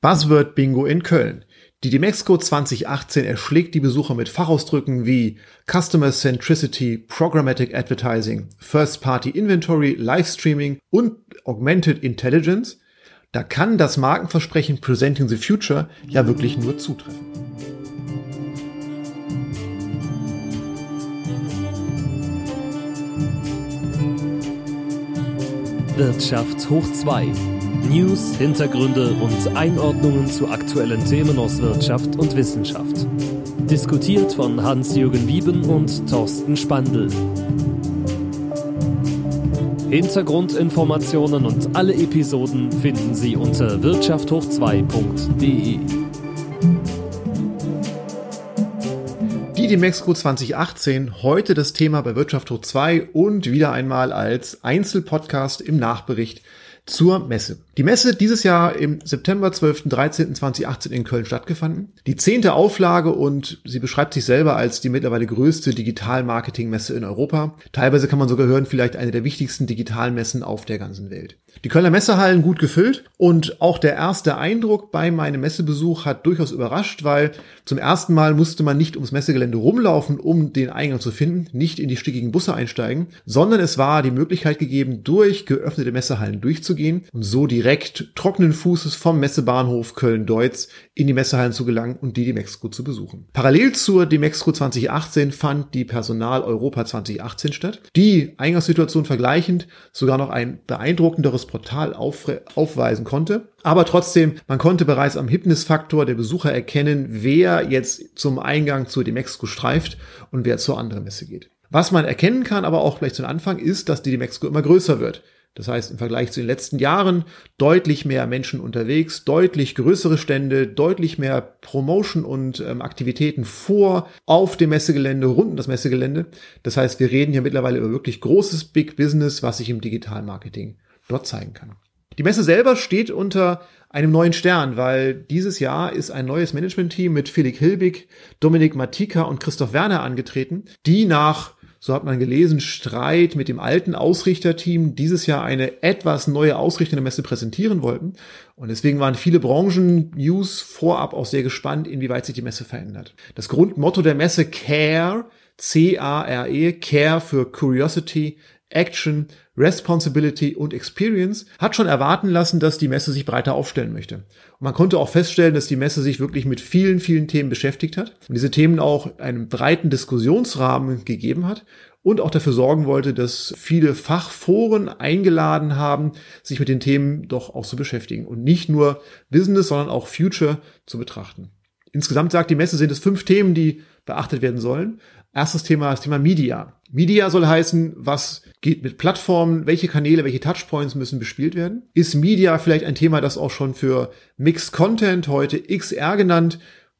Buzzword Bingo in Köln. Die Demexco 2018 erschlägt die Besucher mit Fachausdrücken wie Customer Centricity, Programmatic Advertising, First Party Inventory, Livestreaming und Augmented Intelligence. Da kann das Markenversprechen Presenting the Future ja wirklich nur zutreffen. Wirtschaft hoch 2 News, Hintergründe und Einordnungen zu aktuellen Themen aus Wirtschaft und Wissenschaft. Diskutiert von Hans-Jürgen Wieben und Thorsten Spandl. Hintergrundinformationen und alle Episoden finden Sie unter wirtschafthoch2.de. Die Demexco 2018, heute das Thema bei Wirtschaft hoch 2 und wieder einmal als Einzelpodcast im Nachbericht zur Messe. Die Messe dieses Jahr im September 12. 13. 2018 in Köln stattgefunden. Die zehnte Auflage und sie beschreibt sich selber als die mittlerweile größte Digital-Marketing-Messe in Europa. Teilweise kann man sogar hören, vielleicht eine der wichtigsten Digitalmessen auf der ganzen Welt. Die Kölner Messehallen gut gefüllt und auch der erste Eindruck bei meinem Messebesuch hat durchaus überrascht, weil zum ersten Mal musste man nicht ums Messegelände rumlaufen, um den Eingang zu finden, nicht in die stickigen Busse einsteigen, sondern es war die Möglichkeit gegeben, durch geöffnete Messehallen durchzugehen und so direkt direkt trockenen Fußes vom Messebahnhof Köln-Deutz in die Messehallen zu gelangen und die Demexco zu besuchen. Parallel zur Demexco 2018 fand die Personal Europa 2018 statt, die Eingangssituation vergleichend sogar noch ein beeindruckenderes Portal auf, aufweisen konnte. Aber trotzdem, man konnte bereits am Hipnisfaktor der Besucher erkennen, wer jetzt zum Eingang zur Demexco streift und wer zur anderen Messe geht. Was man erkennen kann, aber auch gleich zu Anfang, ist, dass die Demexco immer größer wird. Das heißt, im Vergleich zu den letzten Jahren deutlich mehr Menschen unterwegs, deutlich größere Stände, deutlich mehr Promotion und ähm, Aktivitäten vor, auf dem Messegelände, rund um das Messegelände. Das heißt, wir reden hier mittlerweile über wirklich großes Big Business, was sich im Digitalmarketing dort zeigen kann. Die Messe selber steht unter einem neuen Stern, weil dieses Jahr ist ein neues Management-Team mit Felix Hilbig, Dominik Matika und Christoph Werner angetreten, die nach so hat man gelesen, Streit mit dem alten Ausrichterteam dieses Jahr eine etwas neue Ausrichtung der Messe präsentieren wollten. Und deswegen waren viele Branchen-News vorab auch sehr gespannt, inwieweit sich die Messe verändert. Das Grundmotto der Messe Care, C-A-R-E, Care für Curiosity, Action, Responsibility und Experience hat schon erwarten lassen, dass die Messe sich breiter aufstellen möchte. Und man konnte auch feststellen, dass die Messe sich wirklich mit vielen, vielen Themen beschäftigt hat und diese Themen auch einen breiten Diskussionsrahmen gegeben hat und auch dafür sorgen wollte, dass viele Fachforen eingeladen haben, sich mit den Themen doch auch zu beschäftigen und nicht nur Business, sondern auch Future zu betrachten. Insgesamt sagt die Messe, sind es fünf Themen, die beachtet werden sollen. Erstes Thema, das Thema Media. Media soll heißen, was geht mit Plattformen, welche Kanäle, welche Touchpoints müssen bespielt werden? Ist Media vielleicht ein Thema, das auch schon für Mixed Content, heute XR genannt,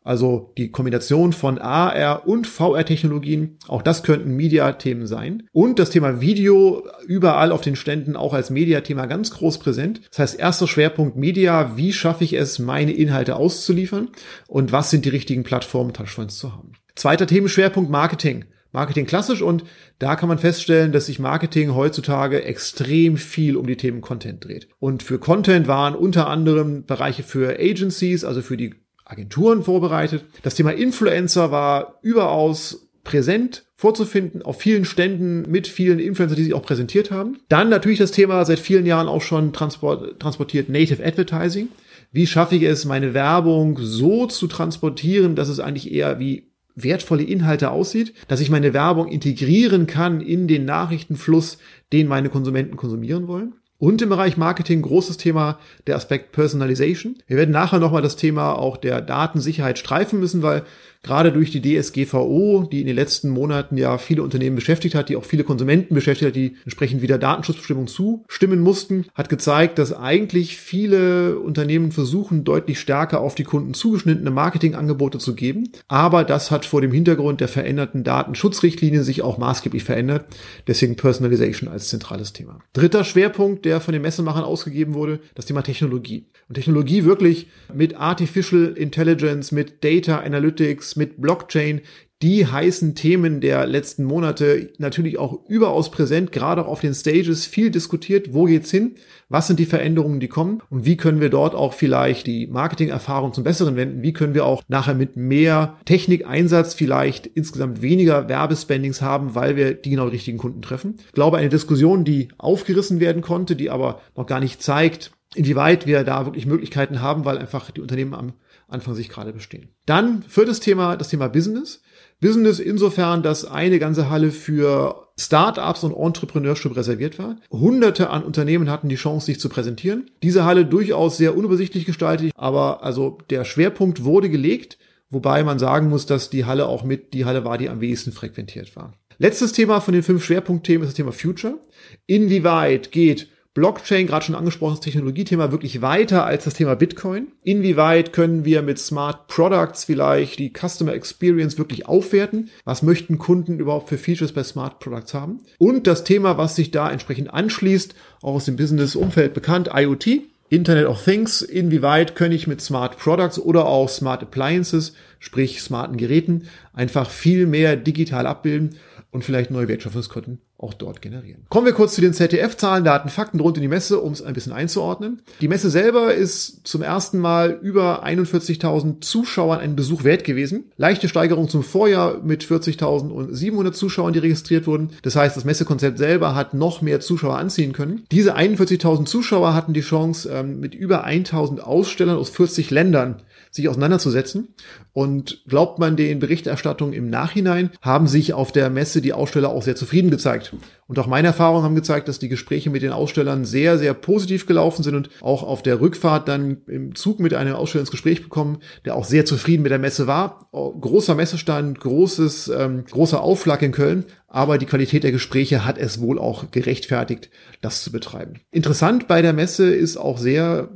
also die Kombination von AR und VR-Technologien, auch das könnten Media-Themen sein. Und das Thema Video überall auf den Ständen auch als Media-Thema ganz groß präsent. Das heißt, erster Schwerpunkt Media, wie schaffe ich es, meine Inhalte auszuliefern und was sind die richtigen Plattformen, Touchpoints zu haben. Zweiter Themenschwerpunkt Marketing. Marketing klassisch und da kann man feststellen, dass sich Marketing heutzutage extrem viel um die Themen Content dreht. Und für Content waren unter anderem Bereiche für Agencies, also für die Agenturen vorbereitet. Das Thema Influencer war überaus präsent vorzufinden auf vielen Ständen mit vielen Influencern, die sich auch präsentiert haben. Dann natürlich das Thema seit vielen Jahren auch schon transport, transportiert Native Advertising. Wie schaffe ich es, meine Werbung so zu transportieren, dass es eigentlich eher wie wertvolle Inhalte aussieht, dass ich meine Werbung integrieren kann in den Nachrichtenfluss, den meine Konsumenten konsumieren wollen. Und im Bereich Marketing großes Thema der Aspekt Personalization. Wir werden nachher nochmal das Thema auch der Datensicherheit streifen müssen, weil gerade durch die DSGVO, die in den letzten Monaten ja viele Unternehmen beschäftigt hat, die auch viele Konsumenten beschäftigt hat, die entsprechend wieder Datenschutzbestimmungen zustimmen mussten, hat gezeigt, dass eigentlich viele Unternehmen versuchen, deutlich stärker auf die Kunden zugeschnittene Marketingangebote zu geben. Aber das hat vor dem Hintergrund der veränderten Datenschutzrichtlinien sich auch maßgeblich verändert. Deswegen Personalization als zentrales Thema. Dritter Schwerpunkt, der von den Messemachern ausgegeben wurde, das Thema Technologie. Und Technologie wirklich mit Artificial Intelligence, mit Data Analytics, Analytics, mit Blockchain, die heißen Themen der letzten Monate natürlich auch überaus präsent, gerade auch auf den Stages viel diskutiert. Wo geht's hin? Was sind die Veränderungen, die kommen? Und wie können wir dort auch vielleicht die Marketingerfahrung zum Besseren wenden? Wie können wir auch nachher mit mehr Technikeinsatz vielleicht insgesamt weniger Werbespendings haben, weil wir die genau richtigen Kunden treffen? Ich glaube, eine Diskussion, die aufgerissen werden konnte, die aber noch gar nicht zeigt, inwieweit wir da wirklich Möglichkeiten haben, weil einfach die Unternehmen am Anfang sich gerade bestehen. Dann viertes Thema, das Thema Business. Business insofern, dass eine ganze Halle für Startups und Entrepreneurship reserviert war. Hunderte an Unternehmen hatten die Chance, sich zu präsentieren. Diese Halle durchaus sehr unübersichtlich gestaltet, aber also der Schwerpunkt wurde gelegt, wobei man sagen muss, dass die Halle auch mit die Halle war, die am wenigsten frequentiert war. Letztes Thema von den fünf Schwerpunktthemen ist das Thema Future. Inwieweit geht Blockchain, gerade schon angesprochenes Technologiethema, wirklich weiter als das Thema Bitcoin? Inwieweit können wir mit Smart Products vielleicht die Customer Experience wirklich aufwerten? Was möchten Kunden überhaupt für Features bei Smart Products haben? Und das Thema, was sich da entsprechend anschließt, auch aus dem Business-Umfeld bekannt, IoT. Internet of Things, inwieweit kann ich mit Smart Products oder auch Smart Appliances, sprich smarten Geräten, einfach viel mehr digital abbilden und vielleicht neue Wertschöpfungskonten auch dort generieren. Kommen wir kurz zu den ZDF-Zahlen, Daten, Fakten rund in die Messe, um es ein bisschen einzuordnen. Die Messe selber ist zum ersten Mal über 41.000 Zuschauern einen Besuch wert gewesen. Leichte Steigerung zum Vorjahr mit 40.700 Zuschauern, die registriert wurden. Das heißt, das Messekonzept selber hat noch mehr Zuschauer anziehen können. Diese 41.000 Zuschauer hatten die Chance, ähm, mit über 1.000 Ausstellern aus 40 Ländern sich auseinanderzusetzen. Und glaubt man den Berichterstattungen im Nachhinein, haben sich auf der Messe die Aussteller auch sehr zufrieden gezeigt. Und auch meine Erfahrungen haben gezeigt, dass die Gespräche mit den Ausstellern sehr, sehr positiv gelaufen sind und auch auf der Rückfahrt dann im Zug mit einem Aussteller ins Gespräch bekommen, der auch sehr zufrieden mit der Messe war. Großer Messestand, großes, ähm, großer Aufschlag in Köln, aber die Qualität der Gespräche hat es wohl auch gerechtfertigt, das zu betreiben. Interessant bei der Messe ist auch sehr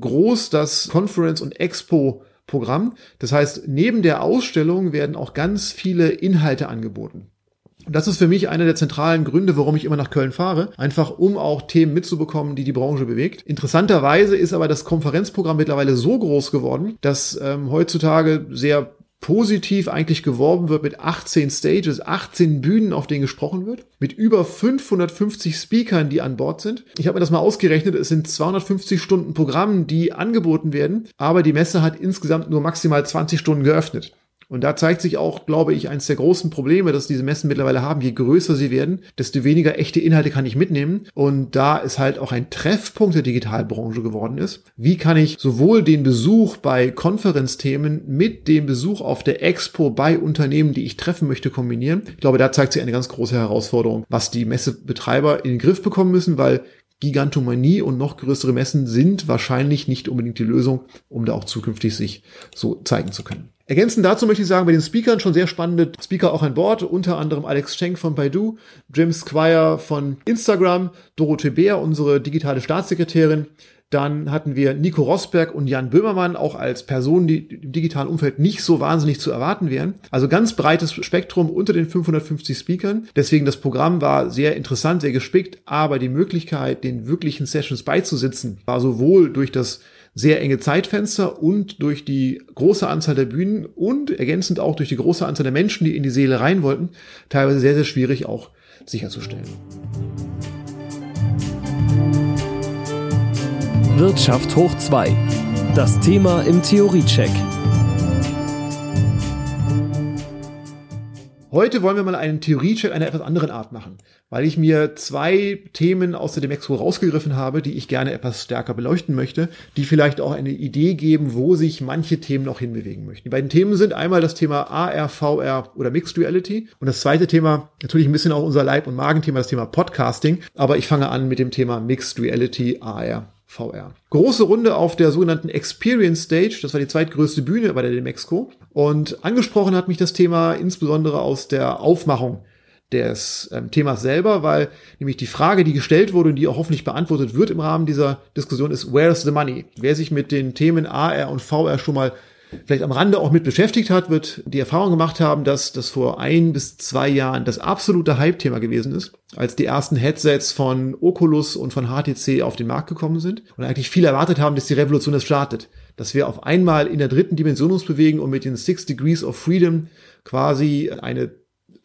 groß das Conference und Expo Programm. Das heißt, neben der Ausstellung werden auch ganz viele Inhalte angeboten. Und das ist für mich einer der zentralen Gründe, warum ich immer nach Köln fahre. Einfach um auch Themen mitzubekommen, die die Branche bewegt. Interessanterweise ist aber das Konferenzprogramm mittlerweile so groß geworden, dass ähm, heutzutage sehr positiv eigentlich geworben wird mit 18 Stages, 18 Bühnen, auf denen gesprochen wird, mit über 550 Speakern, die an Bord sind. Ich habe mir das mal ausgerechnet, es sind 250 Stunden Programm, die angeboten werden, aber die Messe hat insgesamt nur maximal 20 Stunden geöffnet. Und da zeigt sich auch, glaube ich, eines der großen Probleme, dass diese Messen mittlerweile haben. Je größer sie werden, desto weniger echte Inhalte kann ich mitnehmen. Und da ist halt auch ein Treffpunkt der Digitalbranche geworden ist. Wie kann ich sowohl den Besuch bei Konferenzthemen mit dem Besuch auf der Expo bei Unternehmen, die ich treffen möchte, kombinieren? Ich glaube, da zeigt sich eine ganz große Herausforderung, was die Messebetreiber in den Griff bekommen müssen, weil Gigantomanie und noch größere Messen sind wahrscheinlich nicht unbedingt die Lösung, um da auch zukünftig sich so zeigen zu können. Ergänzend dazu möchte ich sagen, bei den Speakern schon sehr spannende Speaker auch an Bord, unter anderem Alex Schenk von Baidu, Jim Squire von Instagram, Dorothee Bär, unsere digitale Staatssekretärin, dann hatten wir Nico Rosberg und Jan Böhmermann auch als Personen, die im digitalen Umfeld nicht so wahnsinnig zu erwarten wären. Also ganz breites Spektrum unter den 550 Speakern. Deswegen das Programm war sehr interessant, sehr gespickt, aber die Möglichkeit, den wirklichen Sessions beizusitzen, war sowohl durch das sehr enge Zeitfenster und durch die große Anzahl der Bühnen und ergänzend auch durch die große Anzahl der Menschen, die in die Seele rein wollten, teilweise sehr, sehr schwierig auch sicherzustellen. Wirtschaft hoch 2. Das Thema im Theoriecheck. Heute wollen wir mal einen Theoriecheck einer etwas anderen Art machen, weil ich mir zwei Themen aus der Demexco rausgegriffen habe, die ich gerne etwas stärker beleuchten möchte, die vielleicht auch eine Idee geben, wo sich manche Themen noch hinbewegen möchten. Die beiden Themen sind einmal das Thema AR, VR oder Mixed Reality und das zweite Thema, natürlich ein bisschen auch unser Leib- und Magenthema, das Thema Podcasting, aber ich fange an mit dem Thema Mixed Reality AR. VR. Große Runde auf der sogenannten Experience Stage, das war die zweitgrößte Bühne bei der Demexco. Und angesprochen hat mich das Thema insbesondere aus der Aufmachung des ähm, Themas selber, weil nämlich die Frage, die gestellt wurde und die auch hoffentlich beantwortet wird im Rahmen dieser Diskussion ist, where's the money? Wer sich mit den Themen AR und VR schon mal vielleicht am Rande auch mit beschäftigt hat, wird die Erfahrung gemacht haben, dass das vor ein bis zwei Jahren das absolute Hype-Thema gewesen ist, als die ersten Headsets von Oculus und von HTC auf den Markt gekommen sind und eigentlich viele erwartet haben, dass die Revolution das startet, dass wir auf einmal in der dritten Dimension uns bewegen und mit den Six Degrees of Freedom quasi eine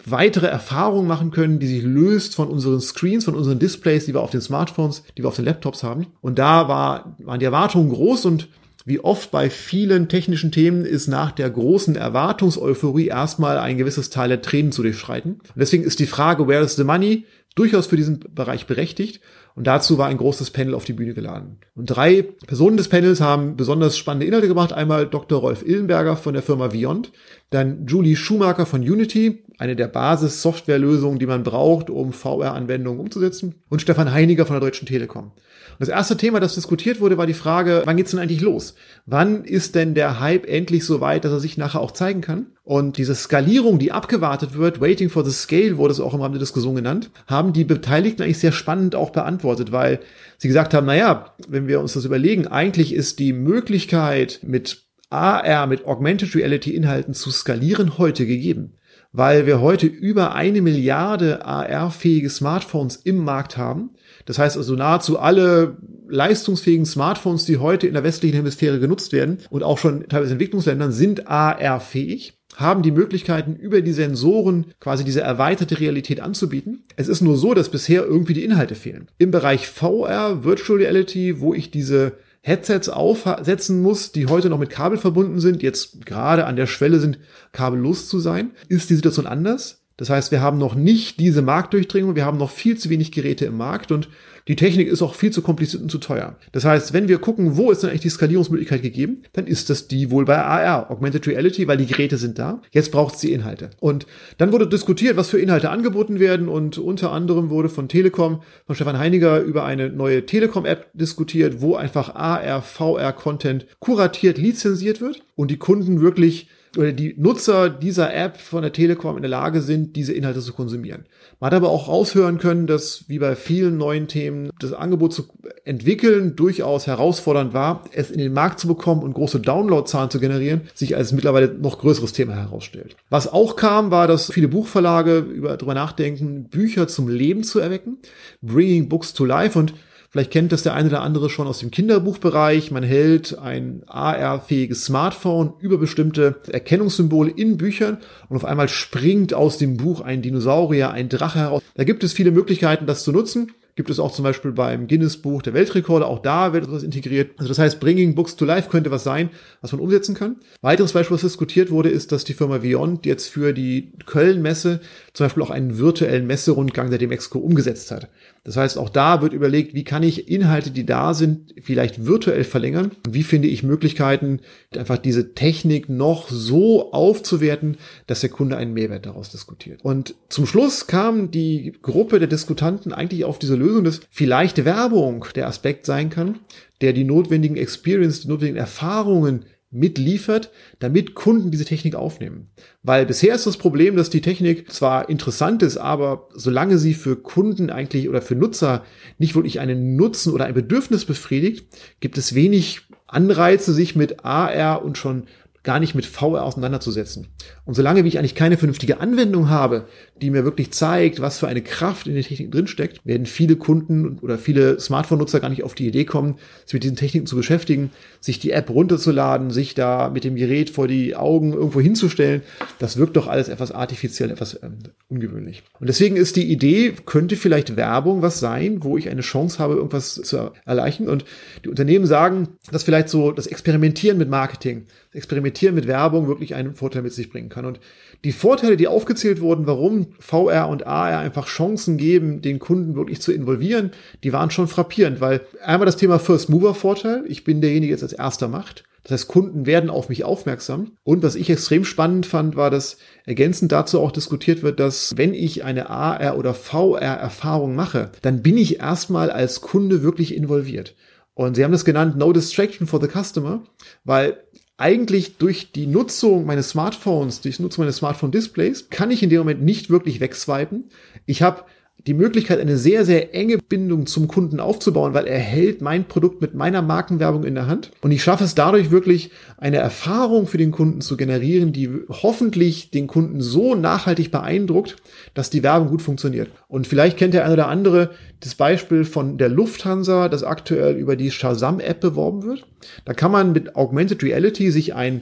weitere Erfahrung machen können, die sich löst von unseren Screens, von unseren Displays, die wir auf den Smartphones, die wir auf den Laptops haben. Und da war, waren die Erwartungen groß und wie oft bei vielen technischen Themen ist nach der großen Erwartungseuphorie erstmal ein gewisses Teil der Tränen zu durchschreiten. Und deswegen ist die Frage, where is the money, durchaus für diesen Bereich berechtigt. Und dazu war ein großes Panel auf die Bühne geladen. Und drei Personen des Panels haben besonders spannende Inhalte gemacht. Einmal Dr. Rolf Illenberger von der Firma Viond, dann Julie Schumacher von Unity, eine der Basis-Softwarelösungen, die man braucht, um VR-Anwendungen umzusetzen, und Stefan Heiniger von der Deutschen Telekom. Und das erste Thema, das diskutiert wurde, war die Frage, wann geht's denn eigentlich los? Wann ist denn der Hype endlich so weit, dass er sich nachher auch zeigen kann? Und diese Skalierung, die abgewartet wird, Waiting for the Scale wurde es auch im Rahmen der Diskussion genannt, haben die Beteiligten eigentlich sehr spannend auch beantwortet, weil sie gesagt haben, naja, wenn wir uns das überlegen, eigentlich ist die Möglichkeit mit AR, mit Augmented Reality Inhalten zu skalieren heute gegeben weil wir heute über eine Milliarde AR-fähige Smartphones im Markt haben. Das heißt also nahezu alle leistungsfähigen Smartphones, die heute in der westlichen Hemisphäre genutzt werden und auch schon teilweise Entwicklungsländern sind AR-fähig haben die Möglichkeiten, über die Sensoren quasi diese erweiterte Realität anzubieten. Es ist nur so, dass bisher irgendwie die Inhalte fehlen. Im Bereich VR, Virtual Reality, wo ich diese Headsets aufsetzen muss, die heute noch mit Kabel verbunden sind, jetzt gerade an der Schwelle sind, kabellos zu sein, ist die Situation anders. Das heißt, wir haben noch nicht diese Marktdurchdringung, wir haben noch viel zu wenig Geräte im Markt und die Technik ist auch viel zu kompliziert und zu teuer. Das heißt, wenn wir gucken, wo ist denn eigentlich die Skalierungsmöglichkeit gegeben, dann ist das die wohl bei AR, Augmented Reality, weil die Geräte sind da. Jetzt braucht es die Inhalte. Und dann wurde diskutiert, was für Inhalte angeboten werden und unter anderem wurde von Telekom, von Stefan Heiniger über eine neue Telekom-App diskutiert, wo einfach AR, VR-Content kuratiert, lizenziert wird und die Kunden wirklich oder die Nutzer dieser App von der Telekom in der Lage sind, diese Inhalte zu konsumieren. Man hat aber auch raushören können, dass wie bei vielen neuen Themen das Angebot zu entwickeln durchaus herausfordernd war, es in den Markt zu bekommen und große Downloadzahlen zu generieren, sich als mittlerweile noch größeres Thema herausstellt. Was auch kam, war, dass viele Buchverlage über, darüber nachdenken, Bücher zum Leben zu erwecken, Bringing Books to Life und Vielleicht kennt das der eine oder andere schon aus dem Kinderbuchbereich. Man hält ein AR-fähiges Smartphone über bestimmte Erkennungssymbole in Büchern und auf einmal springt aus dem Buch ein Dinosaurier, ein Drache heraus. Da gibt es viele Möglichkeiten, das zu nutzen gibt es auch zum Beispiel beim Guinness Buch der Weltrekorde. Auch da wird etwas integriert. Also das heißt, Bringing Books to Life könnte was sein, was man umsetzen kann. Weiteres Beispiel, was diskutiert wurde, ist, dass die Firma Viond jetzt für die Köln-Messe zum Beispiel auch einen virtuellen Messerundgang der Demexco umgesetzt hat. Das heißt, auch da wird überlegt, wie kann ich Inhalte, die da sind, vielleicht virtuell verlängern? Wie finde ich Möglichkeiten, einfach diese Technik noch so aufzuwerten, dass der Kunde einen Mehrwert daraus diskutiert? Und zum Schluss kam die Gruppe der Diskutanten eigentlich auf diese Lösung, dass vielleicht Werbung der Aspekt sein kann, der die notwendigen Experience, die notwendigen Erfahrungen mitliefert, damit Kunden diese Technik aufnehmen. Weil bisher ist das Problem, dass die Technik zwar interessant ist, aber solange sie für Kunden eigentlich oder für Nutzer nicht wirklich einen Nutzen oder ein Bedürfnis befriedigt, gibt es wenig Anreize, sich mit AR und schon gar nicht mit VR auseinanderzusetzen. Und solange wie ich eigentlich keine vernünftige Anwendung habe, die mir wirklich zeigt, was für eine Kraft in der Technik drinsteckt, werden viele Kunden oder viele Smartphone-Nutzer gar nicht auf die Idee kommen, sich mit diesen Techniken zu beschäftigen, sich die App runterzuladen, sich da mit dem Gerät vor die Augen irgendwo hinzustellen. Das wirkt doch alles etwas artifiziell, etwas ähm, ungewöhnlich. Und deswegen ist die Idee, könnte vielleicht Werbung was sein, wo ich eine Chance habe, irgendwas zu erreichen. Und die Unternehmen sagen, dass vielleicht so das Experimentieren mit Marketing, das Experimentieren mit Werbung wirklich einen Vorteil mit sich bringen kann. Und die Vorteile, die aufgezählt wurden, warum VR und AR einfach Chancen geben, den Kunden wirklich zu involvieren, die waren schon frappierend, weil einmal das Thema First Mover Vorteil, ich bin derjenige, der jetzt als erster macht. Das heißt, Kunden werden auf mich aufmerksam. Und was ich extrem spannend fand, war, dass ergänzend dazu auch diskutiert wird, dass wenn ich eine AR oder VR Erfahrung mache, dann bin ich erstmal als Kunde wirklich involviert. Und sie haben das genannt No Distraction for the Customer, weil eigentlich durch die Nutzung meines Smartphones, durch die Nutzung meines Smartphone-Displays, kann ich in dem Moment nicht wirklich wegswipen. Ich habe die Möglichkeit, eine sehr, sehr enge Bindung zum Kunden aufzubauen, weil er hält mein Produkt mit meiner Markenwerbung in der Hand. Und ich schaffe es dadurch wirklich, eine Erfahrung für den Kunden zu generieren, die hoffentlich den Kunden so nachhaltig beeindruckt, dass die Werbung gut funktioniert. Und vielleicht kennt der eine oder andere das Beispiel von der Lufthansa, das aktuell über die Shazam-App beworben wird. Da kann man mit Augmented Reality sich ein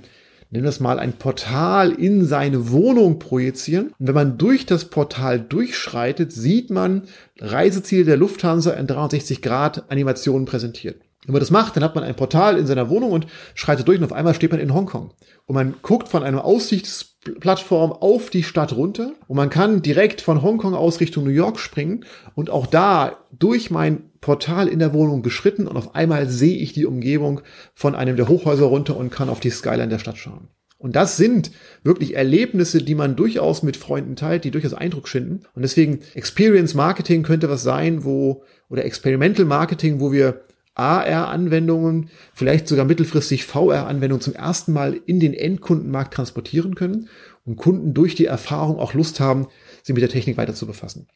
nennen wir es mal, ein Portal in seine Wohnung projizieren. Und wenn man durch das Portal durchschreitet, sieht man Reiseziele der Lufthansa in 360 Grad Animationen präsentiert. Wenn man das macht, dann hat man ein Portal in seiner Wohnung und schreitet durch und auf einmal steht man in Hongkong. Und man guckt von einer Aussichtsplattform auf die Stadt runter und man kann direkt von Hongkong aus Richtung New York springen und auch da durch mein Portal in der Wohnung geschritten und auf einmal sehe ich die Umgebung von einem der Hochhäuser runter und kann auf die Skyline der Stadt schauen. Und das sind wirklich Erlebnisse, die man durchaus mit Freunden teilt, die durchaus Eindruck schinden. Und deswegen Experience Marketing könnte was sein, wo, oder Experimental Marketing, wo wir AR-Anwendungen, vielleicht sogar mittelfristig VR-Anwendungen zum ersten Mal in den Endkundenmarkt transportieren können und Kunden durch die Erfahrung auch Lust haben, sich mit der Technik weiter zu befassen.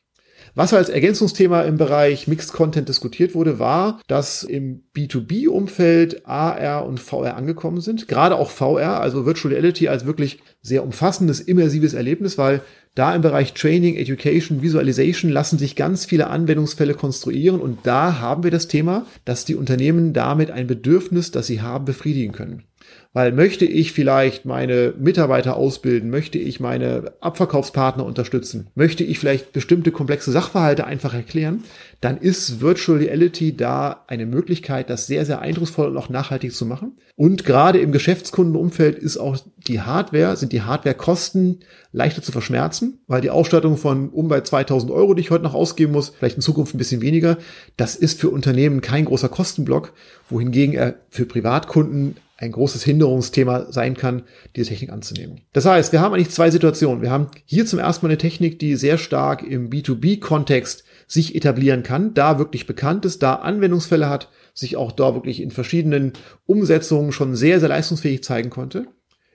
Was als Ergänzungsthema im Bereich Mixed Content diskutiert wurde, war, dass im B2B-Umfeld AR und VR angekommen sind. Gerade auch VR, also Virtual Reality als wirklich sehr umfassendes, immersives Erlebnis, weil da im Bereich Training, Education, Visualization lassen sich ganz viele Anwendungsfälle konstruieren und da haben wir das Thema, dass die Unternehmen damit ein Bedürfnis, das sie haben, befriedigen können. Weil möchte ich vielleicht meine Mitarbeiter ausbilden, möchte ich meine Abverkaufspartner unterstützen, möchte ich vielleicht bestimmte komplexe Sachverhalte einfach erklären, dann ist Virtual Reality da eine Möglichkeit, das sehr, sehr eindrucksvoll und auch nachhaltig zu machen. Und gerade im Geschäftskundenumfeld ist auch die Hardware, sind die Hardwarekosten leichter zu verschmerzen, weil die Ausstattung von um bei 2000 Euro, die ich heute noch ausgeben muss, vielleicht in Zukunft ein bisschen weniger, das ist für Unternehmen kein großer Kostenblock, wohingegen er für Privatkunden ein großes Hinderungsthema sein kann, diese Technik anzunehmen. Das heißt, wir haben eigentlich zwei Situationen. Wir haben hier zum ersten Mal eine Technik, die sehr stark im B2B-Kontext sich etablieren kann, da wirklich bekannt ist, da Anwendungsfälle hat, sich auch da wirklich in verschiedenen Umsetzungen schon sehr, sehr leistungsfähig zeigen konnte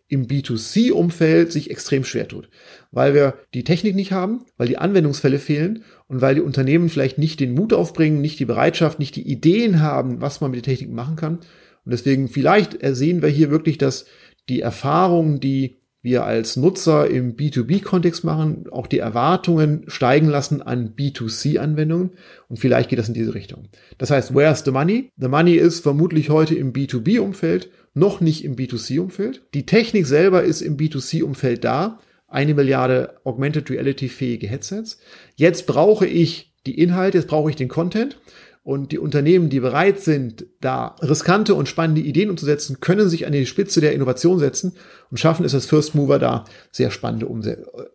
im B2C-Umfeld sich extrem schwer tut, weil wir die Technik nicht haben, weil die Anwendungsfälle fehlen und weil die Unternehmen vielleicht nicht den Mut aufbringen, nicht die Bereitschaft, nicht die Ideen haben, was man mit der Technik machen kann und deswegen vielleicht sehen wir hier wirklich, dass die Erfahrungen, die wir als Nutzer im B2B-Kontext machen, auch die Erwartungen steigen lassen an B2C-Anwendungen. Und vielleicht geht das in diese Richtung. Das heißt, where's the money? The money ist vermutlich heute im B2B-Umfeld, noch nicht im B2C-Umfeld. Die Technik selber ist im B2C-Umfeld da. Eine Milliarde Augmented Reality fähige Headsets. Jetzt brauche ich die Inhalte, jetzt brauche ich den Content. Und die Unternehmen, die bereit sind, da riskante und spannende Ideen umzusetzen, können sich an die Spitze der Innovation setzen und schaffen es als First Mover da, sehr spannende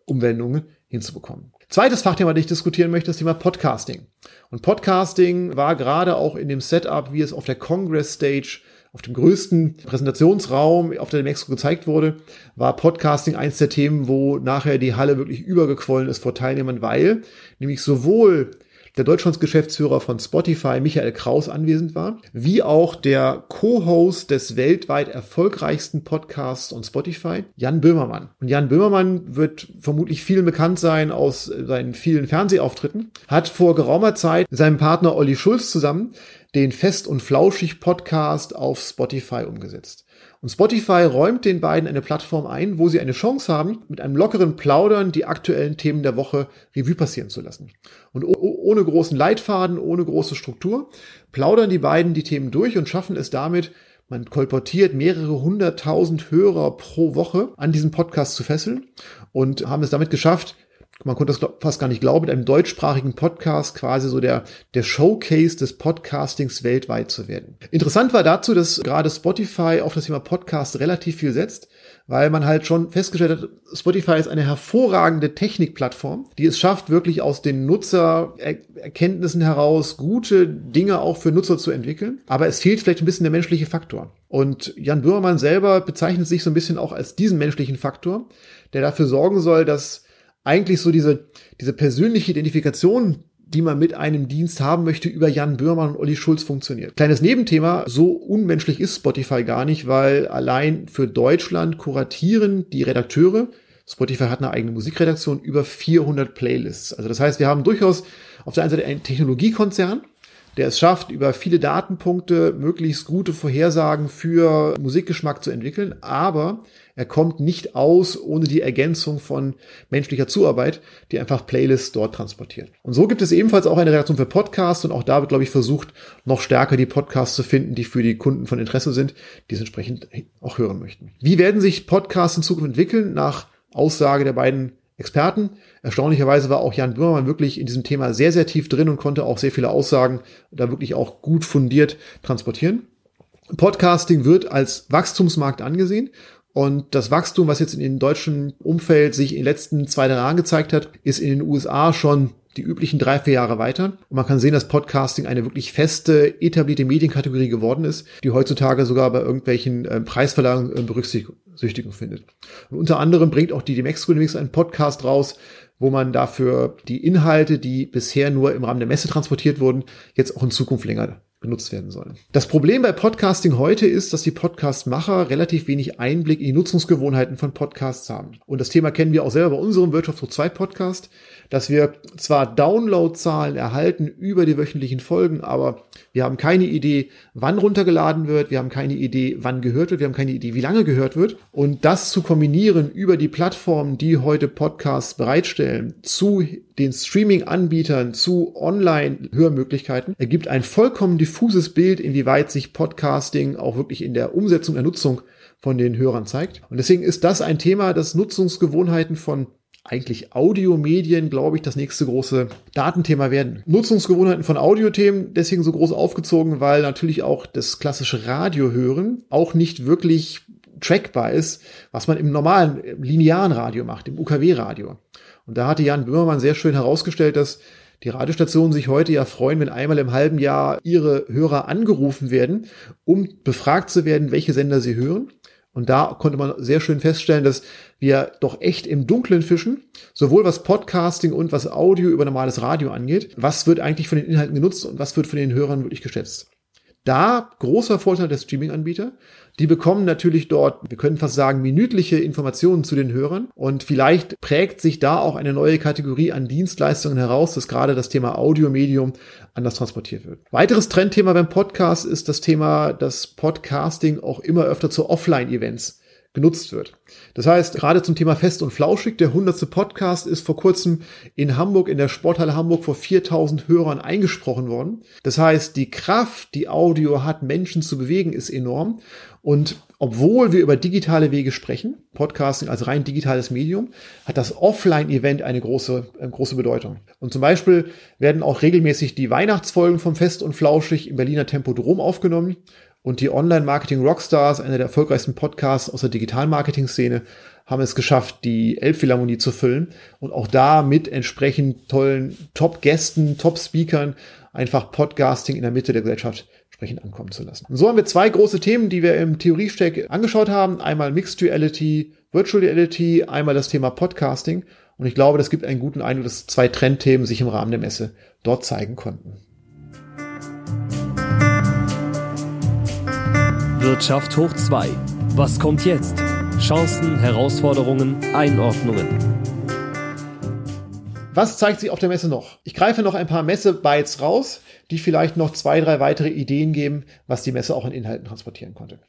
Umwendungen hinzubekommen. Zweites Fachthema, das ich diskutieren möchte, ist das Thema Podcasting. Und Podcasting war gerade auch in dem Setup, wie es auf der Congress Stage auf dem größten Präsentationsraum auf der Mexiko gezeigt wurde, war Podcasting eins der Themen, wo nachher die Halle wirklich übergequollen ist vor Teilnehmern, weil nämlich sowohl der Deutschlandsgeschäftsführer von Spotify, Michael Kraus, anwesend war, wie auch der Co-Host des weltweit erfolgreichsten Podcasts on Spotify, Jan Böhmermann. Und Jan Böhmermann wird vermutlich vielen bekannt sein aus seinen vielen Fernsehauftritten, hat vor geraumer Zeit mit seinem Partner Olli Schulz zusammen den Fest und Flauschig Podcast auf Spotify umgesetzt. Und Spotify räumt den beiden eine Plattform ein, wo sie eine Chance haben, mit einem lockeren Plaudern die aktuellen Themen der Woche Revue passieren zu lassen. Und ohne großen Leitfaden, ohne große Struktur, plaudern die beiden die Themen durch und schaffen es damit, man kolportiert mehrere hunderttausend Hörer pro Woche an diesen Podcast zu fesseln und haben es damit geschafft, man konnte das fast gar nicht glauben, mit einem deutschsprachigen Podcast quasi so der, der Showcase des Podcastings weltweit zu werden. Interessant war dazu, dass gerade Spotify auf das Thema Podcast relativ viel setzt, weil man halt schon festgestellt hat, Spotify ist eine hervorragende Technikplattform, die es schafft, wirklich aus den Nutzererkenntnissen heraus gute Dinge auch für Nutzer zu entwickeln. Aber es fehlt vielleicht ein bisschen der menschliche Faktor. Und Jan Böhmermann selber bezeichnet sich so ein bisschen auch als diesen menschlichen Faktor, der dafür sorgen soll, dass eigentlich so diese, diese persönliche Identifikation, die man mit einem Dienst haben möchte, über Jan Böhmermann und Olli Schulz funktioniert. Kleines Nebenthema, so unmenschlich ist Spotify gar nicht, weil allein für Deutschland kuratieren die Redakteure Spotify hat eine eigene Musikredaktion, über 400 Playlists. Also das heißt, wir haben durchaus auf der einen Seite einen Technologiekonzern, der es schafft, über viele Datenpunkte möglichst gute Vorhersagen für Musikgeschmack zu entwickeln, aber er kommt nicht aus ohne die Ergänzung von menschlicher Zuarbeit, die einfach Playlists dort transportiert. Und so gibt es ebenfalls auch eine Reaktion für Podcasts und auch da wird, glaube ich, versucht, noch stärker die Podcasts zu finden, die für die Kunden von Interesse sind, die es entsprechend auch hören möchten. Wie werden sich Podcasts in Zukunft entwickeln? Nach Aussage der beiden Experten. Erstaunlicherweise war auch Jan Böhmermann wirklich in diesem Thema sehr, sehr tief drin und konnte auch sehr viele Aussagen da wirklich auch gut fundiert transportieren. Podcasting wird als Wachstumsmarkt angesehen. Und das Wachstum, was jetzt in dem deutschen Umfeld sich in den letzten zwei, drei Jahren gezeigt hat, ist in den USA schon die üblichen drei, vier Jahre weiter. Und man kann sehen, dass Podcasting eine wirklich feste, etablierte Medienkategorie geworden ist, die heutzutage sogar bei irgendwelchen äh, Preisverleihungen äh, Berücksichtigung findet. Und unter anderem bringt auch die DMX Remix einen Podcast raus, wo man dafür die Inhalte, die bisher nur im Rahmen der Messe transportiert wurden, jetzt auch in Zukunft länger genutzt werden sollen. Das Problem bei Podcasting heute ist, dass die Podcastmacher relativ wenig Einblick in die Nutzungsgewohnheiten von Podcasts haben. Und das Thema kennen wir auch selber bei unserem Wirtschaft hoch 2 Podcast, dass wir zwar Downloadzahlen erhalten über die wöchentlichen Folgen, aber wir haben keine Idee, wann runtergeladen wird, wir haben keine Idee, wann gehört wird, wir haben keine Idee, wie lange gehört wird. Und das zu kombinieren über die Plattformen, die heute Podcasts bereitstellen, zu den Streaming-Anbietern, zu Online-Hörmöglichkeiten, ergibt ein vollkommen diffuses Bild, inwieweit sich Podcasting auch wirklich in der Umsetzung der Nutzung von den Hörern zeigt. Und deswegen ist das ein Thema, das Nutzungsgewohnheiten von eigentlich Audiomedien, glaube ich, das nächste große Datenthema werden. Nutzungsgewohnheiten von Audiothemen deswegen so groß aufgezogen, weil natürlich auch das klassische Radiohören auch nicht wirklich trackbar ist, was man im normalen linearen Radio macht, im UKW-Radio. Und da hatte Jan Böhmermann sehr schön herausgestellt, dass die Radiostationen sich heute ja freuen, wenn einmal im halben Jahr ihre Hörer angerufen werden, um befragt zu werden, welche Sender sie hören. Und da konnte man sehr schön feststellen, dass wir doch echt im Dunklen fischen, sowohl was Podcasting und was Audio über normales Radio angeht. Was wird eigentlich von den Inhalten genutzt und was wird von den Hörern wirklich geschätzt? Da großer Vorteil der Streaming-Anbieter. Die bekommen natürlich dort, wir können fast sagen, minütliche Informationen zu den Hörern. Und vielleicht prägt sich da auch eine neue Kategorie an Dienstleistungen heraus, dass gerade das Thema Audiomedium anders transportiert wird. Weiteres Trendthema beim Podcast ist das Thema, dass Podcasting auch immer öfter zu Offline-Events genutzt wird. Das heißt, gerade zum Thema Fest und Flauschig, der 100. Podcast ist vor kurzem in Hamburg, in der Sporthalle Hamburg vor 4000 Hörern eingesprochen worden. Das heißt, die Kraft, die Audio hat, Menschen zu bewegen, ist enorm. Und obwohl wir über digitale Wege sprechen, Podcasting als rein digitales Medium, hat das Offline-Event eine große, eine große Bedeutung. Und zum Beispiel werden auch regelmäßig die Weihnachtsfolgen vom Fest und Flauschig im Berliner Tempodrom aufgenommen und die Online-Marketing-Rockstars, einer der erfolgreichsten Podcasts aus der Digital-Marketing-Szene, haben es geschafft, die Elbphilharmonie zu füllen und auch da mit entsprechend tollen Top-Gästen, Top-Speakern einfach Podcasting in der Mitte der Gesellschaft entsprechend ankommen zu lassen. Und so haben wir zwei große Themen, die wir im Theoriesteck angeschaut haben. Einmal Mixed Reality, Virtual Reality, einmal das Thema Podcasting. Und ich glaube, das gibt einen guten Eindruck, dass zwei Trendthemen sich im Rahmen der Messe dort zeigen konnten. Wirtschaft hoch 2. Was kommt jetzt? Chancen, Herausforderungen, Einordnungen. Was zeigt sich auf der Messe noch? Ich greife noch ein paar Messe-Bytes raus, die vielleicht noch zwei, drei weitere Ideen geben, was die Messe auch in Inhalten transportieren konnte.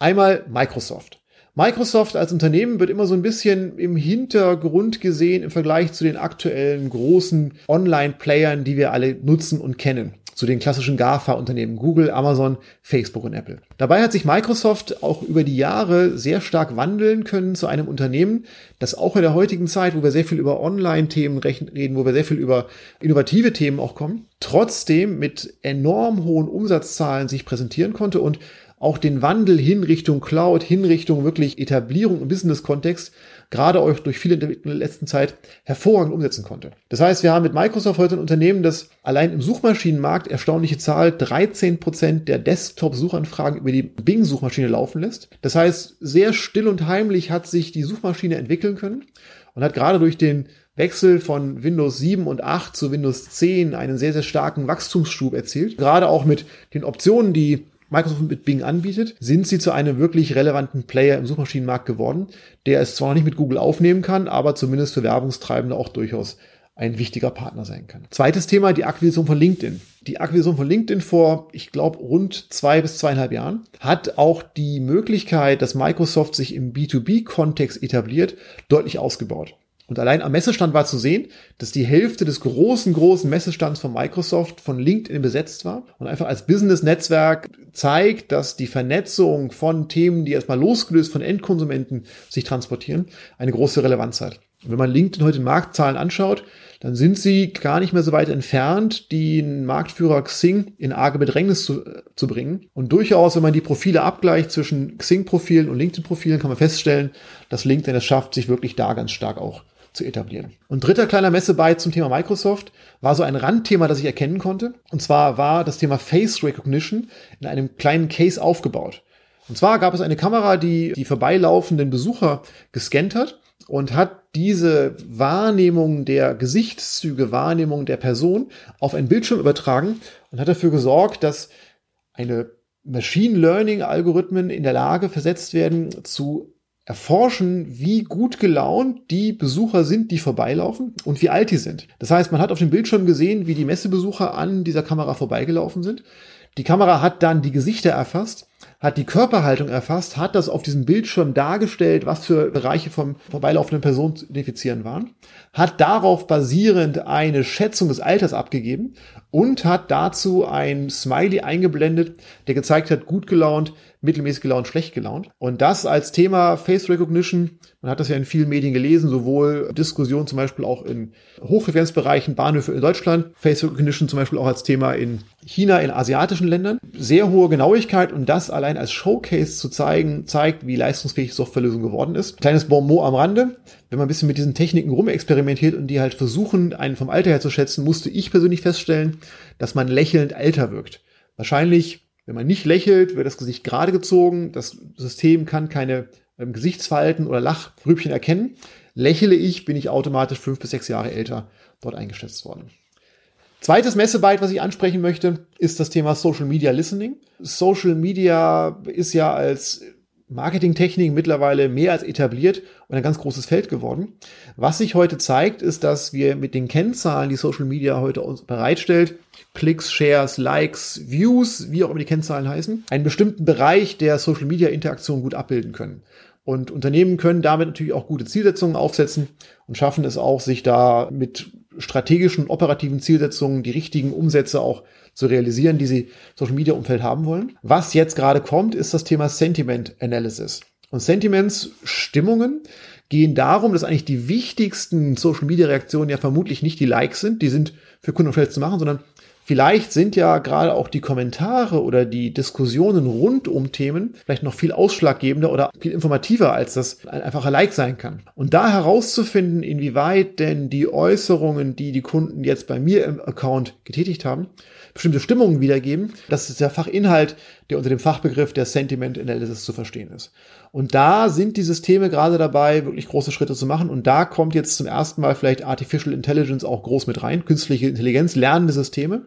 Einmal Microsoft. Microsoft als Unternehmen wird immer so ein bisschen im Hintergrund gesehen im Vergleich zu den aktuellen großen Online-Playern, die wir alle nutzen und kennen zu den klassischen GAFA-Unternehmen Google, Amazon, Facebook und Apple. Dabei hat sich Microsoft auch über die Jahre sehr stark wandeln können zu einem Unternehmen, das auch in der heutigen Zeit, wo wir sehr viel über Online-Themen reden, wo wir sehr viel über innovative Themen auch kommen, trotzdem mit enorm hohen Umsatzzahlen sich präsentieren konnte und auch den Wandel hin Richtung Cloud, hin Richtung wirklich Etablierung im Business-Kontext gerade euch durch viele in der letzten Zeit hervorragend umsetzen konnte. Das heißt, wir haben mit Microsoft heute ein Unternehmen, das allein im Suchmaschinenmarkt erstaunliche Zahl 13 Prozent der Desktop-Suchanfragen über die Bing-Suchmaschine laufen lässt. Das heißt, sehr still und heimlich hat sich die Suchmaschine entwickeln können und hat gerade durch den Wechsel von Windows 7 und 8 zu Windows 10 einen sehr, sehr starken Wachstumsschub erzielt. Gerade auch mit den Optionen, die Microsoft mit Bing anbietet, sind sie zu einem wirklich relevanten Player im Suchmaschinenmarkt geworden, der es zwar noch nicht mit Google aufnehmen kann, aber zumindest für Werbungstreibende auch durchaus ein wichtiger Partner sein kann. Zweites Thema, die Akquisition von LinkedIn. Die Akquisition von LinkedIn vor, ich glaube, rund zwei bis zweieinhalb Jahren hat auch die Möglichkeit, dass Microsoft sich im B2B-Kontext etabliert, deutlich ausgebaut. Und allein am Messestand war zu sehen, dass die Hälfte des großen, großen Messestands von Microsoft von LinkedIn besetzt war und einfach als Business-Netzwerk zeigt, dass die Vernetzung von Themen, die erstmal losgelöst von Endkonsumenten sich transportieren, eine große Relevanz hat. Wenn man LinkedIn heute Marktzahlen anschaut, dann sind sie gar nicht mehr so weit entfernt, den Marktführer Xing in arge Bedrängnis zu, äh, zu bringen. Und durchaus, wenn man die Profile abgleicht zwischen Xing-Profilen und LinkedIn-Profilen, kann man feststellen, dass LinkedIn es schafft, sich wirklich da ganz stark auch zu etablieren. Und dritter kleiner Messebeit zum Thema Microsoft war so ein Randthema, das ich erkennen konnte. Und zwar war das Thema Face Recognition in einem kleinen Case aufgebaut. Und zwar gab es eine Kamera, die die vorbeilaufenden Besucher gescannt hat und hat diese Wahrnehmung der Gesichtszüge, Wahrnehmung der Person auf einen Bildschirm übertragen und hat dafür gesorgt, dass eine Machine Learning Algorithmen in der Lage versetzt werden zu erforschen, wie gut gelaunt die Besucher sind, die vorbeilaufen und wie alt die sind. Das heißt, man hat auf dem Bildschirm gesehen, wie die Messebesucher an dieser Kamera vorbeigelaufen sind. Die Kamera hat dann die Gesichter erfasst hat die Körperhaltung erfasst, hat das auf diesem Bildschirm dargestellt, was für Bereiche vom vorbeilaufenden Person zu identifizieren waren, hat darauf basierend eine Schätzung des Alters abgegeben und hat dazu ein Smiley eingeblendet, der gezeigt hat, gut gelaunt, mittelmäßig gelaunt, schlecht gelaunt. Und das als Thema Face Recognition, man hat das ja in vielen Medien gelesen, sowohl Diskussionen zum Beispiel auch in Hochfrequenzbereichen, Bahnhöfe in Deutschland, Face Recognition zum Beispiel auch als Thema in China, in asiatischen Ländern. Sehr hohe Genauigkeit und das allein als Showcase zu zeigen, zeigt, wie leistungsfähig Softwarelösung geworden ist. Kleines Bonmot am Rande. Wenn man ein bisschen mit diesen Techniken rumexperimentiert und die halt versuchen, einen vom Alter her zu schätzen, musste ich persönlich feststellen, dass man lächelnd älter wirkt. Wahrscheinlich, wenn man nicht lächelt, wird das Gesicht gerade gezogen. Das System kann keine ähm, Gesichtsfalten oder Lachrübchen erkennen. Lächle ich, bin ich automatisch fünf bis sechs Jahre älter dort eingeschätzt worden. Zweites Messebyte, was ich ansprechen möchte, ist das Thema Social Media Listening. Social Media ist ja als Marketingtechnik mittlerweile mehr als etabliert und ein ganz großes Feld geworden. Was sich heute zeigt, ist, dass wir mit den Kennzahlen, die Social Media heute uns bereitstellt, Klicks, Shares, Likes, Views, wie auch immer die Kennzahlen heißen, einen bestimmten Bereich der Social Media Interaktion gut abbilden können. Und Unternehmen können damit natürlich auch gute Zielsetzungen aufsetzen und schaffen es auch, sich da mit strategischen, operativen Zielsetzungen die richtigen Umsätze auch zu realisieren, die sie Social Media Umfeld haben wollen. Was jetzt gerade kommt, ist das Thema Sentiment Analysis. Und Sentiments, Stimmungen, gehen darum, dass eigentlich die wichtigsten Social Media Reaktionen ja vermutlich nicht die Likes sind, die sind für Kunden und zu machen, sondern Vielleicht sind ja gerade auch die Kommentare oder die Diskussionen rund um Themen vielleicht noch viel ausschlaggebender oder viel informativer, als das ein einfacher Like sein kann. Und da herauszufinden, inwieweit denn die Äußerungen, die die Kunden jetzt bei mir im Account getätigt haben, bestimmte Stimmungen wiedergeben, das ist der Fachinhalt, der unter dem Fachbegriff der Sentiment Analysis zu verstehen ist. Und da sind die Systeme gerade dabei, wirklich große Schritte zu machen. Und da kommt jetzt zum ersten Mal vielleicht Artificial Intelligence auch groß mit rein, künstliche Intelligenz, lernende Systeme.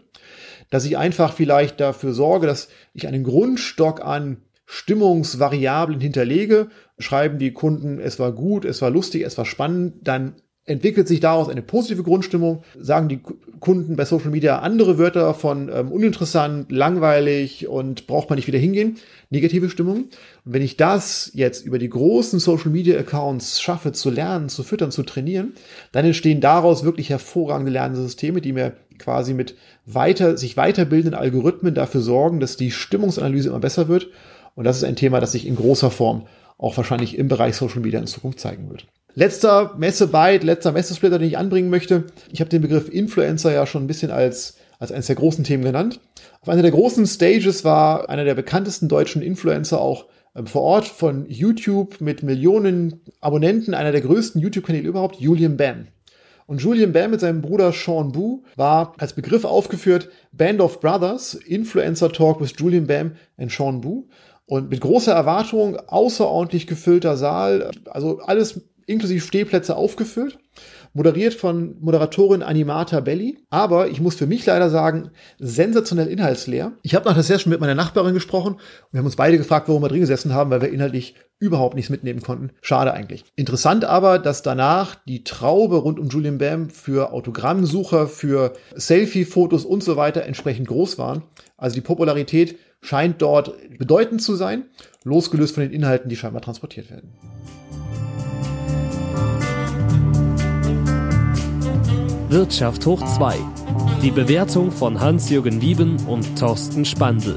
Dass ich einfach vielleicht dafür sorge, dass ich einen Grundstock an Stimmungsvariablen hinterlege, schreiben die Kunden, es war gut, es war lustig, es war spannend, dann entwickelt sich daraus eine positive Grundstimmung, sagen die Kunden bei Social Media andere Wörter von ähm, uninteressant, langweilig und braucht man nicht wieder hingehen, negative Stimmung. Und wenn ich das jetzt über die großen Social Media Accounts schaffe zu lernen, zu füttern, zu trainieren, dann entstehen daraus wirklich hervorragende Lernsysteme, die mir quasi mit weiter, sich weiterbildenden Algorithmen dafür sorgen, dass die Stimmungsanalyse immer besser wird. Und das ist ein Thema, das sich in großer Form auch wahrscheinlich im Bereich Social Media in Zukunft zeigen wird. Letzter Messebyte, letzter Messesplitter, den ich anbringen möchte. Ich habe den Begriff Influencer ja schon ein bisschen als, als eines der großen Themen genannt. Auf einer der großen Stages war einer der bekanntesten deutschen Influencer auch ähm, vor Ort von YouTube mit Millionen Abonnenten, einer der größten YouTube-Kanäle überhaupt, Julian Bam. Und Julian Bam mit seinem Bruder Sean Boo war als Begriff aufgeführt Band of Brothers, Influencer Talk with Julian Bam and Sean Boo. Und mit großer Erwartung, außerordentlich gefüllter Saal, also alles inklusive Stehplätze aufgefüllt moderiert von Moderatorin Animata Belli. Aber ich muss für mich leider sagen, sensationell inhaltsleer. Ich habe nach der Session mit meiner Nachbarin gesprochen und wir haben uns beide gefragt, warum wir drin gesessen haben, weil wir inhaltlich überhaupt nichts mitnehmen konnten. Schade eigentlich. Interessant aber, dass danach die Traube rund um Julian Bam für Autogrammsucher, für Selfie-Fotos und so weiter entsprechend groß waren. Also die Popularität scheint dort bedeutend zu sein, losgelöst von den Inhalten, die scheinbar transportiert werden. Wirtschaft hoch 2. Die Bewertung von Hans-Jürgen Wieben und Thorsten Spandl.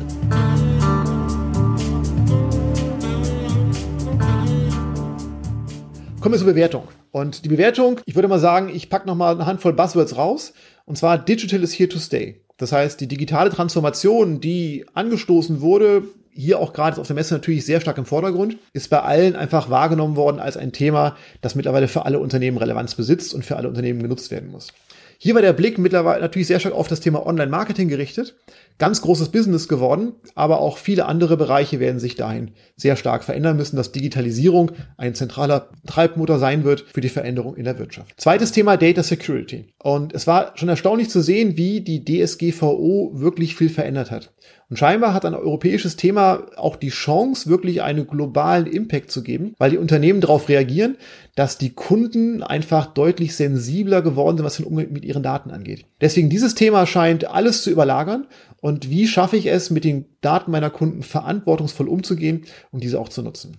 Kommen wir zur Bewertung. Und die Bewertung, ich würde mal sagen, ich packe nochmal eine Handvoll Buzzwords raus. Und zwar Digital is here to stay. Das heißt, die digitale Transformation, die angestoßen wurde, hier auch gerade auf der Messe natürlich sehr stark im Vordergrund, ist bei allen einfach wahrgenommen worden als ein Thema, das mittlerweile für alle Unternehmen Relevanz besitzt und für alle Unternehmen genutzt werden muss. Hier war der Blick mittlerweile natürlich sehr stark auf das Thema Online-Marketing gerichtet. Ganz großes Business geworden, aber auch viele andere Bereiche werden sich dahin sehr stark verändern müssen, dass Digitalisierung ein zentraler Treibmotor sein wird für die Veränderung in der Wirtschaft. Zweites Thema Data Security. Und es war schon erstaunlich zu sehen, wie die DSGVO wirklich viel verändert hat. Und scheinbar hat ein europäisches Thema auch die Chance, wirklich einen globalen Impact zu geben, weil die Unternehmen darauf reagieren, dass die Kunden einfach deutlich sensibler geworden sind, was den Umgang mit ihren Daten angeht. Deswegen dieses Thema scheint alles zu überlagern. Und wie schaffe ich es, mit den Daten meiner Kunden verantwortungsvoll umzugehen und diese auch zu nutzen?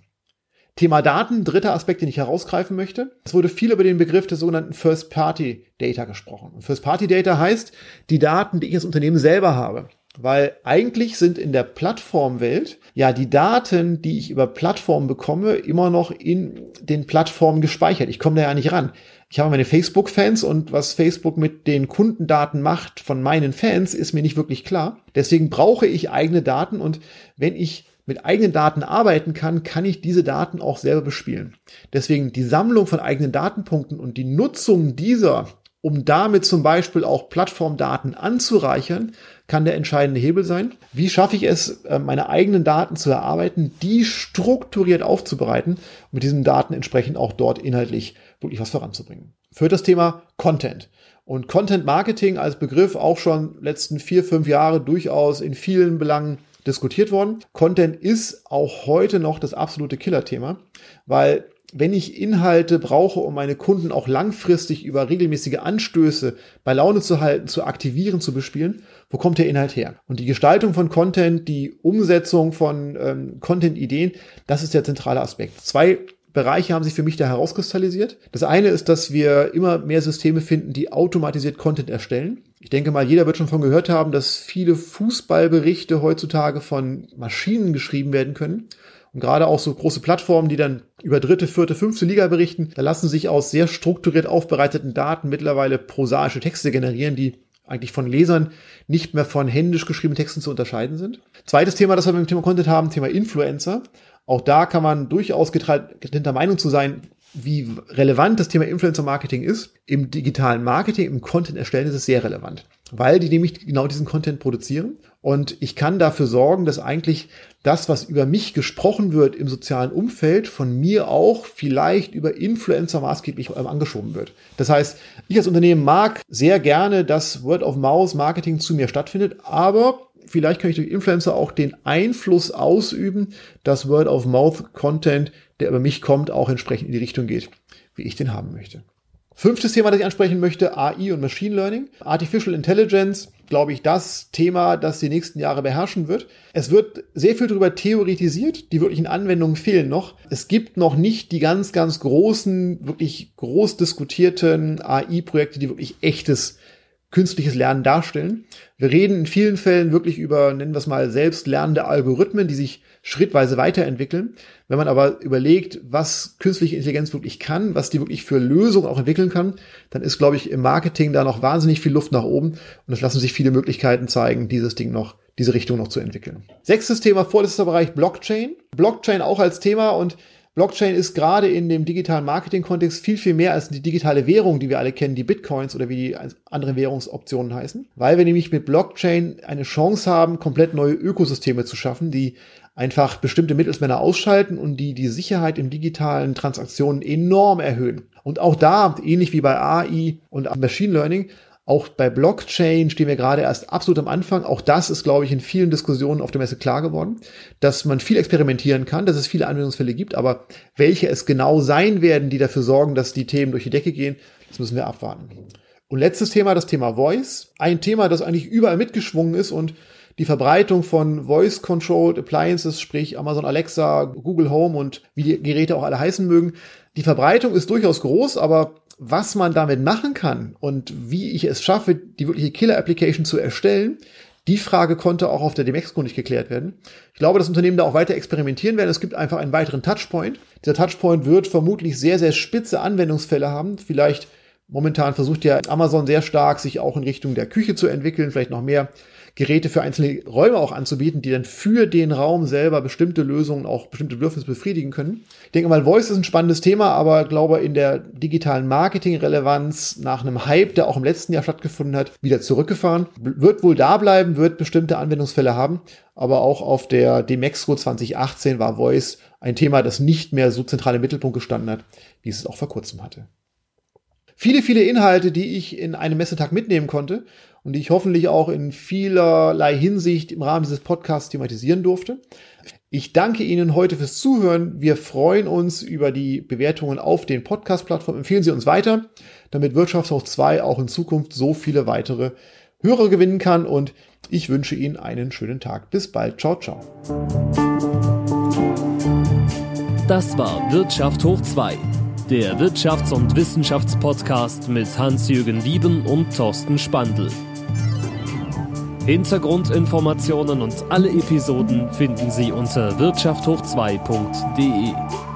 Thema Daten, dritter Aspekt, den ich herausgreifen möchte. Es wurde viel über den Begriff des sogenannten First-Party-Data gesprochen. First-Party-Data heißt die Daten, die ich als Unternehmen selber habe. Weil eigentlich sind in der Plattformwelt ja die Daten, die ich über Plattformen bekomme, immer noch in den Plattformen gespeichert. Ich komme da ja nicht ran. Ich habe meine Facebook-Fans und was Facebook mit den Kundendaten macht von meinen Fans, ist mir nicht wirklich klar. Deswegen brauche ich eigene Daten und wenn ich mit eigenen Daten arbeiten kann, kann ich diese Daten auch selber bespielen. Deswegen die Sammlung von eigenen Datenpunkten und die Nutzung dieser um damit zum Beispiel auch Plattformdaten anzureichern, kann der entscheidende Hebel sein. Wie schaffe ich es, äh, meine eigenen Daten zu erarbeiten, die strukturiert aufzubereiten und mit diesen Daten entsprechend auch dort inhaltlich wirklich was voranzubringen? Das Thema Content. Und Content Marketing als Begriff auch schon letzten vier, fünf Jahre durchaus in vielen Belangen diskutiert worden. Content ist auch heute noch das absolute Killerthema, weil wenn ich Inhalte brauche, um meine Kunden auch langfristig über regelmäßige Anstöße bei Laune zu halten, zu aktivieren, zu bespielen, wo kommt der Inhalt her? Und die Gestaltung von Content, die Umsetzung von ähm, Content-Ideen, das ist der zentrale Aspekt. Zwei Bereiche haben sich für mich da herauskristallisiert. Das eine ist, dass wir immer mehr Systeme finden, die automatisiert Content erstellen. Ich denke mal, jeder wird schon von gehört haben, dass viele Fußballberichte heutzutage von Maschinen geschrieben werden können. Und gerade auch so große Plattformen, die dann über dritte, vierte, fünfte Liga berichten, da lassen sich aus sehr strukturiert aufbereiteten Daten mittlerweile prosaische Texte generieren, die eigentlich von Lesern nicht mehr von händisch geschriebenen Texten zu unterscheiden sind. Zweites Thema, das wir mit dem Thema Content haben, Thema Influencer. Auch da kann man durchaus getrennter Meinung zu sein, wie relevant das Thema Influencer Marketing ist. Im digitalen Marketing, im Content erstellen ist es sehr relevant, weil die nämlich genau diesen Content produzieren und ich kann dafür sorgen, dass eigentlich das, was über mich gesprochen wird im sozialen Umfeld, von mir auch vielleicht über Influencer maßgeblich ähm, angeschoben wird. Das heißt, ich als Unternehmen mag sehr gerne, dass Word-of-Mouse-Marketing zu mir stattfindet, aber vielleicht kann ich durch Influencer auch den Einfluss ausüben, dass Word-of-Mouth-Content, der über mich kommt, auch entsprechend in die Richtung geht, wie ich den haben möchte. Fünftes Thema, das ich ansprechen möchte, AI und Machine Learning. Artificial Intelligence, glaube ich, das Thema, das die nächsten Jahre beherrschen wird. Es wird sehr viel darüber theoretisiert, die wirklichen Anwendungen fehlen noch. Es gibt noch nicht die ganz, ganz großen, wirklich groß diskutierten AI-Projekte, die wirklich echtes künstliches Lernen darstellen. Wir reden in vielen Fällen wirklich über, nennen wir es mal, selbstlernende Algorithmen, die sich schrittweise weiterentwickeln. Wenn man aber überlegt, was künstliche Intelligenz wirklich kann, was die wirklich für Lösungen auch entwickeln kann, dann ist, glaube ich, im Marketing da noch wahnsinnig viel Luft nach oben und es lassen sich viele Möglichkeiten zeigen, dieses Ding noch, diese Richtung noch zu entwickeln. Sechstes Thema, vorletzter Bereich Blockchain. Blockchain auch als Thema und Blockchain ist gerade in dem digitalen Marketing-Kontext viel, viel mehr als die digitale Währung, die wir alle kennen, die Bitcoins oder wie die anderen Währungsoptionen heißen. Weil wir nämlich mit Blockchain eine Chance haben, komplett neue Ökosysteme zu schaffen, die einfach bestimmte Mittelsmänner ausschalten und die die Sicherheit in digitalen Transaktionen enorm erhöhen. Und auch da, ähnlich wie bei AI und Machine Learning, auch bei Blockchain stehen wir gerade erst absolut am Anfang. Auch das ist, glaube ich, in vielen Diskussionen auf der Messe klar geworden, dass man viel experimentieren kann, dass es viele Anwendungsfälle gibt, aber welche es genau sein werden, die dafür sorgen, dass die Themen durch die Decke gehen, das müssen wir abwarten. Und letztes Thema, das Thema Voice. Ein Thema, das eigentlich überall mitgeschwungen ist und die Verbreitung von Voice-Controlled Appliances, sprich Amazon Alexa, Google Home und wie die Geräte auch alle heißen mögen. Die Verbreitung ist durchaus groß, aber was man damit machen kann und wie ich es schaffe, die wirkliche Killer-Application zu erstellen, die Frage konnte auch auf der Demexco nicht geklärt werden. Ich glaube, dass Unternehmen da auch weiter experimentieren werden. Es gibt einfach einen weiteren Touchpoint. Dieser Touchpoint wird vermutlich sehr, sehr spitze Anwendungsfälle haben. Vielleicht momentan versucht ja Amazon sehr stark, sich auch in Richtung der Küche zu entwickeln, vielleicht noch mehr Geräte für einzelne Räume auch anzubieten, die dann für den Raum selber bestimmte Lösungen, auch bestimmte Bedürfnisse befriedigen können. Ich denke mal, Voice ist ein spannendes Thema, aber glaube in der digitalen Marketing-Relevanz nach einem Hype, der auch im letzten Jahr stattgefunden hat, wieder zurückgefahren. Wird wohl da bleiben, wird bestimmte Anwendungsfälle haben, aber auch auf der Demexco 2018 war Voice ein Thema, das nicht mehr so zentral im Mittelpunkt gestanden hat, wie es es auch vor kurzem hatte. Viele, viele Inhalte, die ich in einem Messetag mitnehmen konnte und die ich hoffentlich auch in vielerlei Hinsicht im Rahmen dieses Podcasts thematisieren durfte. Ich danke Ihnen heute fürs Zuhören. Wir freuen uns über die Bewertungen auf den Podcast-Plattformen. Empfehlen Sie uns weiter, damit Wirtschaftshoch 2 auch in Zukunft so viele weitere Hörer gewinnen kann. Und ich wünsche Ihnen einen schönen Tag. Bis bald. Ciao, ciao. Das war Wirtschaft hoch 2 der Wirtschafts- und Wissenschaftspodcast mit Hans-Jürgen Wieben und Thorsten Spandl. Hintergrundinformationen und alle Episoden finden Sie unter wirtschafthoch2.de.